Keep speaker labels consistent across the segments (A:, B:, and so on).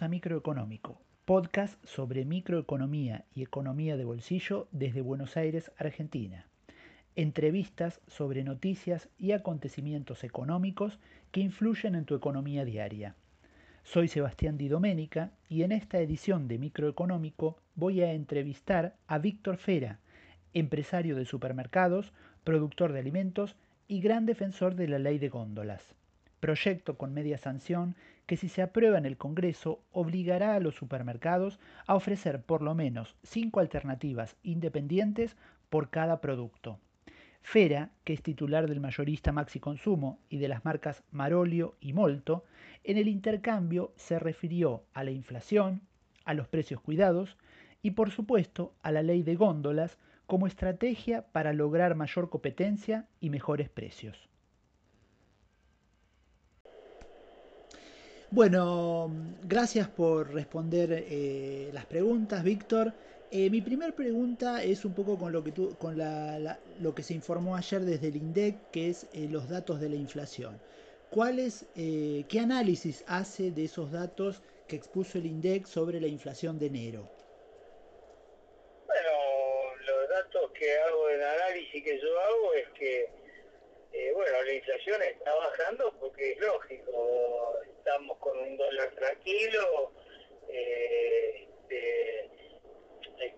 A: A Microeconómico, podcast sobre microeconomía y economía de bolsillo desde Buenos Aires, Argentina. Entrevistas sobre noticias y acontecimientos económicos que influyen en tu economía diaria. Soy Sebastián Di Domenica y en esta edición de Microeconómico voy a entrevistar a Víctor Fera, empresario de supermercados, productor de alimentos y gran defensor de la ley de góndolas proyecto con media sanción que si se aprueba en el Congreso obligará a los supermercados a ofrecer por lo menos cinco alternativas independientes por cada producto. Fera, que es titular del mayorista Maxi Consumo y de las marcas Marolio y Molto, en el intercambio se refirió a la inflación, a los precios cuidados y por supuesto a la ley de góndolas como estrategia para lograr mayor competencia y mejores precios. Bueno, gracias por responder eh, las preguntas, Víctor. Eh, mi primera pregunta es un poco con lo que tú, con lo que se informó ayer desde el INDEC, que es eh, los datos de la inflación. ¿Cuáles, qué análisis hace de esos datos que expuso el INDEC sobre la inflación de enero?
B: Bueno, los datos que hago en análisis que yo hago es que, bueno, la inflación está bajando porque es lógico eh, de,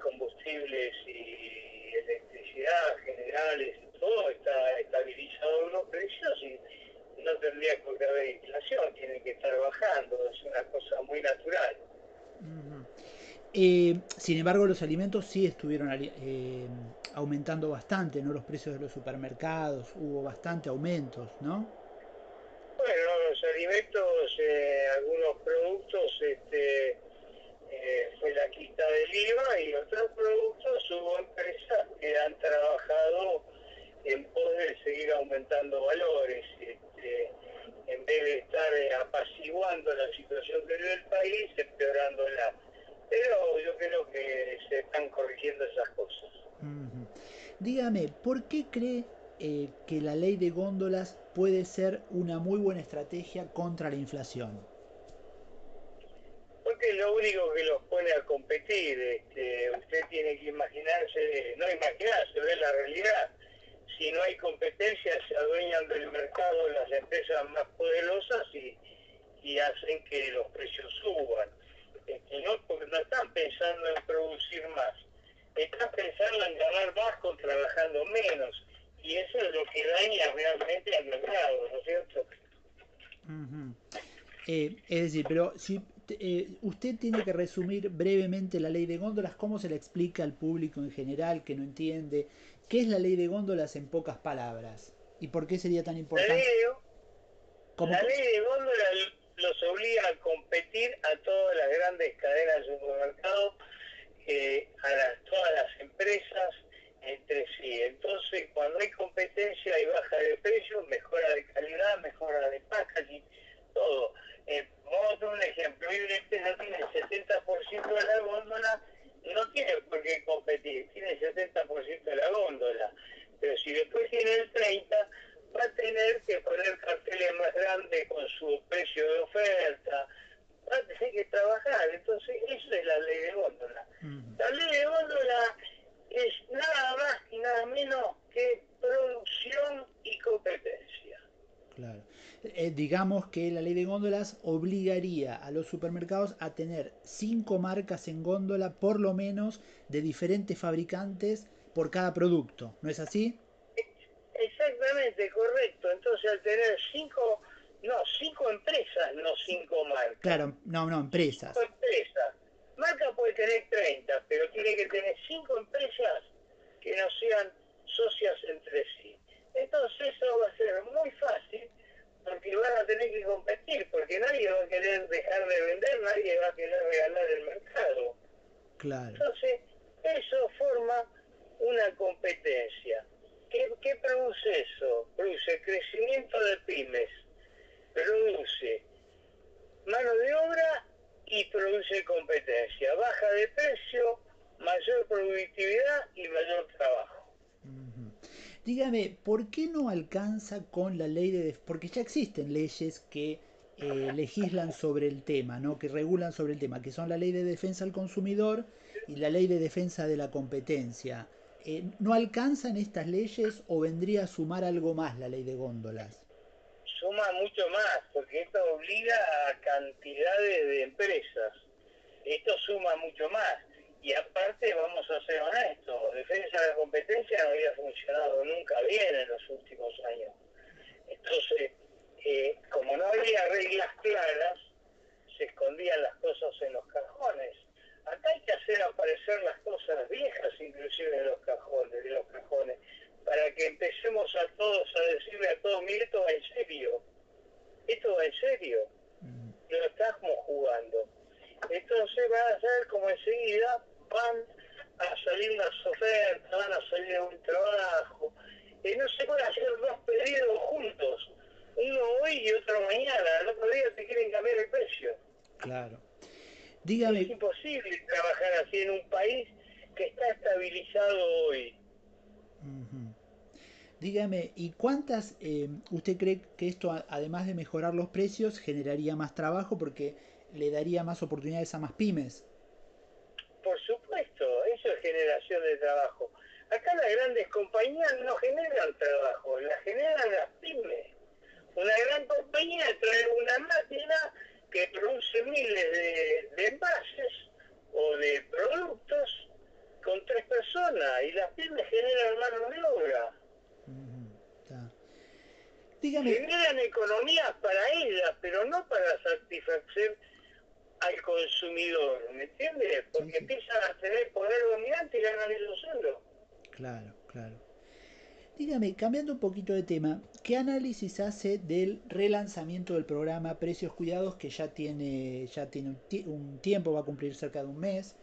B: combustibles y electricidad generales, todo está estabilizado en los precios y no tendría qué haber inflación, tiene que estar bajando, es una cosa muy natural.
A: Eh, sin embargo, los alimentos sí estuvieron eh, aumentando bastante, ¿no? Los precios de los supermercados, hubo bastante aumentos, ¿no?
B: Alimentos, eh, algunos productos este, eh, fue la quita del IVA y otros productos hubo empresas que han trabajado en pos de seguir aumentando valores. Este, en vez de estar eh, apaciguando la situación que vive el país, empeorándola. Pero yo creo que se están corrigiendo esas cosas.
A: Dígame, ¿por qué cree eh, que la ley de góndolas puede ser una muy buena estrategia contra la inflación?
B: Porque es lo único que los pone a competir. Este, usted tiene que imaginarse, no imaginarse, ver la realidad. Si no hay competencia, se adueñan del mercado las empresas más poderosas y, hacen que los precios suban. Este, no, porque no están pensando en producir más, están pensando en ganar más con trabajando menos y eso es lo que daña realmente al mercado, ¿no es cierto?
A: Eh, es decir, pero si eh, usted tiene que resumir brevemente la ley de góndolas, ¿cómo se la explica al público en general que no entiende? ¿Qué es la ley de góndolas en pocas palabras? ¿Y por qué sería tan importante?
B: La ley de, góndolas los obliga a competir a todas las grandes cadenas de supermercados, eh, a todas las empresas, entre sí. Entonces, cuando hay competencia y baja de precio, mejora de calidad, mejora de packaging, todo. Eh, vamos a poner un ejemplo. Empresa tiene el 70% de la góndola, no tiene por qué competir, tiene el 70% de la góndola. Pero si después tiene el 30%, va a tener que poner carteles más grandes con su precio de oferta, va a tener que trabajar. Entonces, eso es la ley de góndola. La ley de góndola es nada más y nada menos que producción y competencia.
A: Claro. Eh, digamos que la ley de góndolas obligaría a los supermercados a tener cinco marcas en góndola, por lo menos, de diferentes fabricantes por cada producto. ¿No es así?
B: Exactamente, correcto. Entonces, al tener cinco, no, cinco empresas, no cinco marcas.
A: Claro, no, no, empresas.
B: Cinco empresas Marca puede tener 30, pero tiene que tener 5 empresas que no sean socias entre sí. Entonces eso va a ser muy fácil porque van a tener que competir, porque nadie va a querer dejar de vender, nadie va a querer regalar el mercado.
A: Claro.
B: Entonces, eso forma una competencia. ¿Qué, ¿Qué produce eso? Produce crecimiento de pymes, produce mano de obra y produce competencia. Baja de precio, mayor productividad y mayor trabajo.
A: Dígame, ¿por qué no alcanza con la ley de... porque ya existen leyes que eh, legislan sobre el tema, ¿no? que regulan sobre el tema, que son la ley de defensa al consumidor y la ley de defensa de la competencia. Eh, ¿No alcanzan estas leyes o vendría a sumar algo más la ley de góndolas?
B: Suma mucho más, porque esto obliga a cantidades de empresas. Esto suma mucho más. Y aparte, vamos a ser honestos, competencia no había funcionado nunca bien en los últimos años. Entonces, eh, como no había reglas claras, se escondían las cosas en los cajones. Acá hay que hacer aparecer las cosas viejas, inclusive en los cajones, de los cajones, para que empecemos a todos a decirle a todos, mire, esto va en serio, esto va en serio, lo estamos jugando. Entonces van a ser como enseguida van a salir unas ofertas, van a salir un trabajo, y no se puede hacer dos pedidos juntos, uno hoy y otro mañana, el otro día te quieren cambiar el precio.
A: Claro.
B: Dígame. Es imposible trabajar así en un país que está estabilizado hoy.
A: Dígame, ¿y cuántas, eh, usted cree que esto, además de mejorar los precios, generaría más trabajo porque le daría más oportunidades a más pymes?
B: Eso es generación de trabajo. Acá las grandes compañías no generan trabajo, las generan las pymes. Una gran compañía trae una máquina que produce miles de, envases o de productos con tres personas y las pymes generan mano de obra. Generan economías para ellas, pero no para satisfacer al consumidor, ¿me entiendes? Porque empiezan a tener poder dominante y ganan ellos solos.
A: Claro, claro. Dígame, cambiando un poquito de tema, ¿qué análisis hace del relanzamiento del programa Precios Cuidados que ya tiene, ya tiene un, tiempo, va a cumplir cerca de un mes?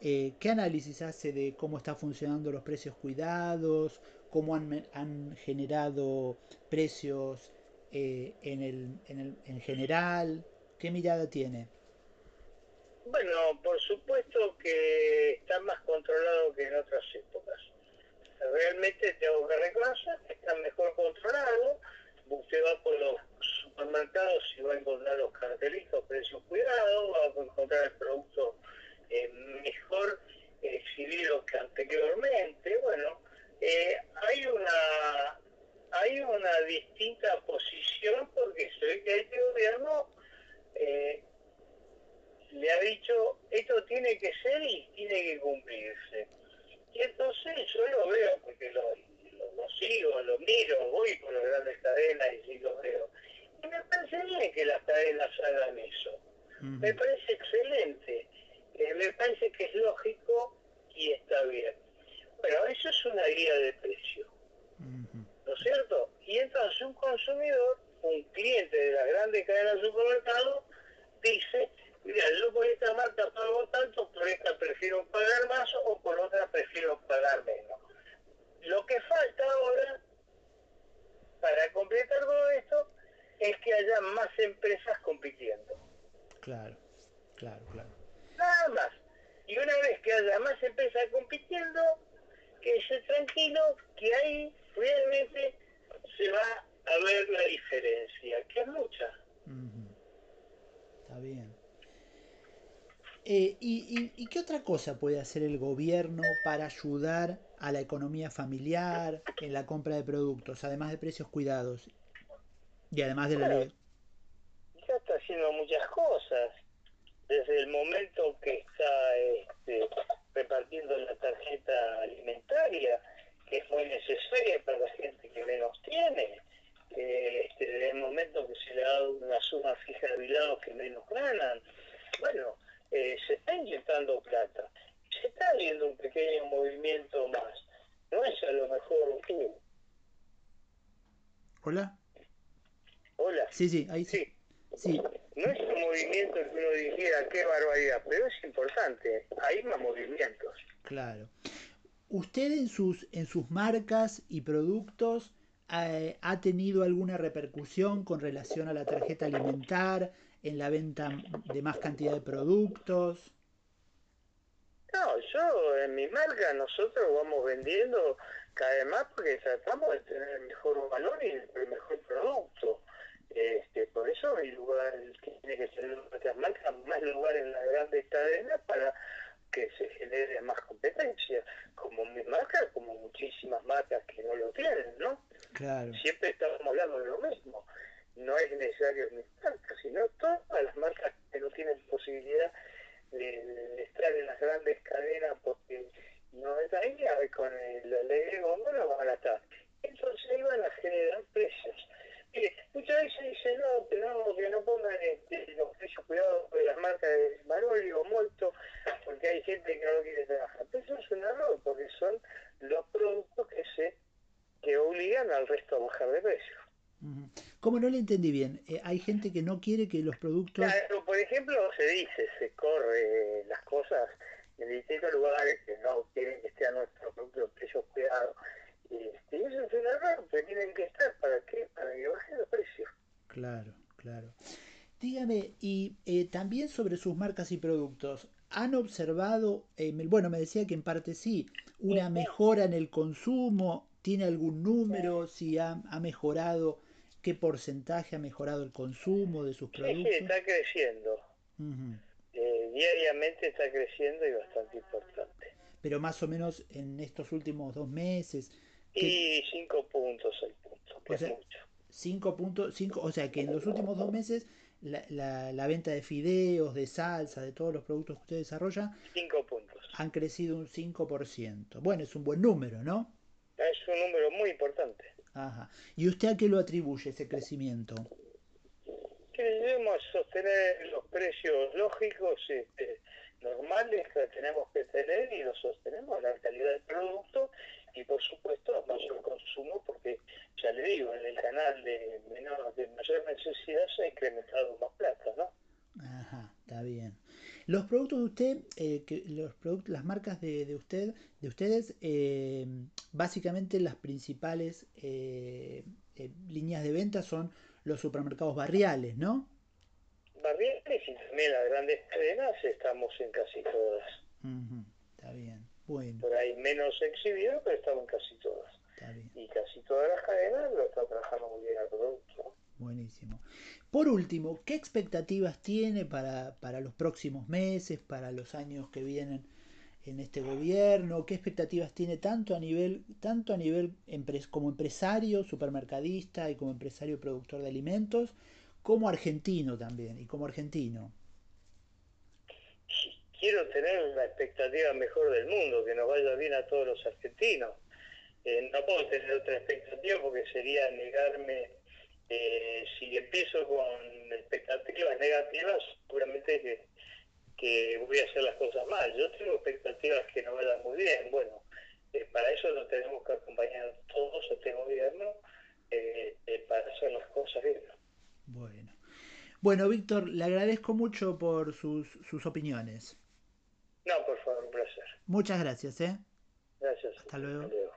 A: Eh, ¿Qué análisis hace de cómo están funcionando los precios cuidados? ¿Cómo han, han generado precios eh, en, el, en, el, en general? ¿Qué mirada tiene?
B: Bueno, por supuesto que está más controlado que en otras épocas realmente tengo que reconocer que están mejor controlados. Usted va por los supermercados y va a encontrar los cartelitos, precios cuidados, va a encontrar el producto eh, mejor exhibido que anteriormente. Bueno, eh, hay una hay una distinta posición porque se ve que este gobierno eh, le ha dicho esto tiene que ser y tiene que cumplirse. Y entonces yo lo veo, porque lo, sigo, lo miro, voy por las grandes cadenas y sí lo veo. Y me parece bien que las cadenas hagan eso. Me parece excelente. Eh, me parece que es lógico y está bien. Bueno, eso es una guía de precio. ¿No es cierto? Y entonces un consumidor, un cliente de las grandes cadenas de supermercados, dice, mira, yo por esta marca pago tanto, por esta prefiero pagar más o por otra prefiero pagar menos. Lo que falta ahora, para completar todo esto, es que haya más empresas compitiendo.
A: Claro, claro, claro.
B: Nada más. Y una vez que haya más empresas compitiendo, que esté tranquilo que ahí realmente se va a ver la diferencia, que es mucha.
A: Está bien. Eh, y, qué otra cosa puede hacer el gobierno para ayudar a la economía familiar en la compra de productos, además de precios cuidados? Y además de la ley.
B: Ya está haciendo muchas cosas. Desde el momento que está este, repartiendo la tarjeta alimentaria, que es muy necesaria para la gente que menos tiene. este, desde el momento que se le ha dado una suma fija de jubilados que menos ganan. Bueno, eh, se está inyectando plata. Se está viendo un pequeño movimiento más. No es a lo mejor... Uh.
A: Hola.
B: Hola.
A: Sí, sí, ahí sí. sí.
B: No es un movimiento que uno dijera qué barbaridad, pero es importante. Hay más movimientos.
A: Claro. ¿Usted en sus, en sus marcas y productos eh, ha tenido alguna repercusión con relación a la tarjeta alimentar? En la venta de más cantidad de productos?
B: No, yo en mi marca nosotros vamos vendiendo cada vez más porque tratamos de tener el mejor valor y el mejor producto. Este, por eso hay lugar que tiene que ser nuestras marcas, más lugar en la grandes cadenas para que se genere más competencia, como mi marca, como muchísimas marcas que no lo tienen, ¿no?
A: Claro.
B: Siempre estamos hablando de lo mismo. No es necesario mi marca, sino todas las marcas que no tienen posibilidad de, estar en las grandes cadenas porque no están ahí, con el alegre góndola van a estar. Entonces van a generar precios. Mire, muchas veces dicen, no, pero no, que no pongan este, los precios cuidados de las marcas de Maroli o Molto, porque hay gente que no lo quiere trabajar. Pero eso es un error, porque son los productos que se que obligan al resto a bajar de precio.
A: ¿Cómo no le entendí bien? Eh, hay gente que no quiere que los productos...
B: Claro, por ejemplo, se dice, se corre las cosas en distintos lugares que no quieren que estén nuestros productos precios cuidados. Este, y eso es un error, que tienen que estar, ¿para qué? Para que bajen los precios.
A: Claro, claro. Dígame, y eh, también sobre sus marcas y productos, ¿han observado, eh, bueno, me decía que en parte sí, una mejora en el consumo ¿Tiene algún número? ¿Si ha, mejorado? ¿Qué porcentaje ha mejorado el consumo de sus productos?
B: Sí, está creciendo. Eh, diariamente está creciendo y bastante importante.
A: Pero más o menos en estos últimos dos meses.
B: Y cinco puntos el punto, que es mucho.
A: Cinco puntos, cinco, o sea que en los últimos dos meses la, la, venta de fideos, de salsa, de todos los productos que usted desarrolla.
B: Cinco puntos.
A: Han crecido un 5%. Bueno, es un buen número, ¿no?
B: Es un número muy importante.
A: Ajá. ¿Y usted a qué lo atribuye ese crecimiento?
B: Que debemos sostener los precios lógicos este, normales que tenemos que tener y los sostenemos, la calidad del producto y por supuesto mayor consumo porque ya le digo, en el canal de, menor, de mayor necesidad se ha incrementado más plata, ¿no?
A: Ajá, está bien. Los productos de usted, eh, que los productos, las marcas de, de usted, de ustedes, eh, básicamente las principales eh, líneas de venta son los supermercados barriales, ¿no?
B: Barriales y también las grandes cadenas estamos en casi todas.
A: Está bien, bueno.
B: Por ahí menos exhibido, pero estamos en casi todas. Está bien. Y casi todas las cadenas lo están trabajando muy bien el producto.
A: Buenísimo. Por último, ¿qué expectativas tiene para, para los próximos meses, para los años que vienen en este gobierno? ¿Qué expectativas tiene tanto a nivel, tanto a nivel como empresario, supermercadista y como empresario productor de alimentos, como argentino también, y como argentino?
B: Quiero tener una expectativa mejor del mundo, que nos vaya bien a todos los argentinos. Eh, no puedo tener otra expectativa porque sería negarme eh, si empiezo con expectativas negativas, seguramente que, que, voy a hacer las cosas mal. Yo tengo expectativas que no vayan muy bien. Bueno, eh, para eso lo tenemos que acompañar todos este gobierno eh, para hacer las cosas bien.
A: Bueno. Bueno, Víctor, le agradezco mucho por sus, sus opiniones.
B: No, por favor, un placer.
A: Muchas gracias, ¿eh?
B: Gracias.
A: Hasta luego.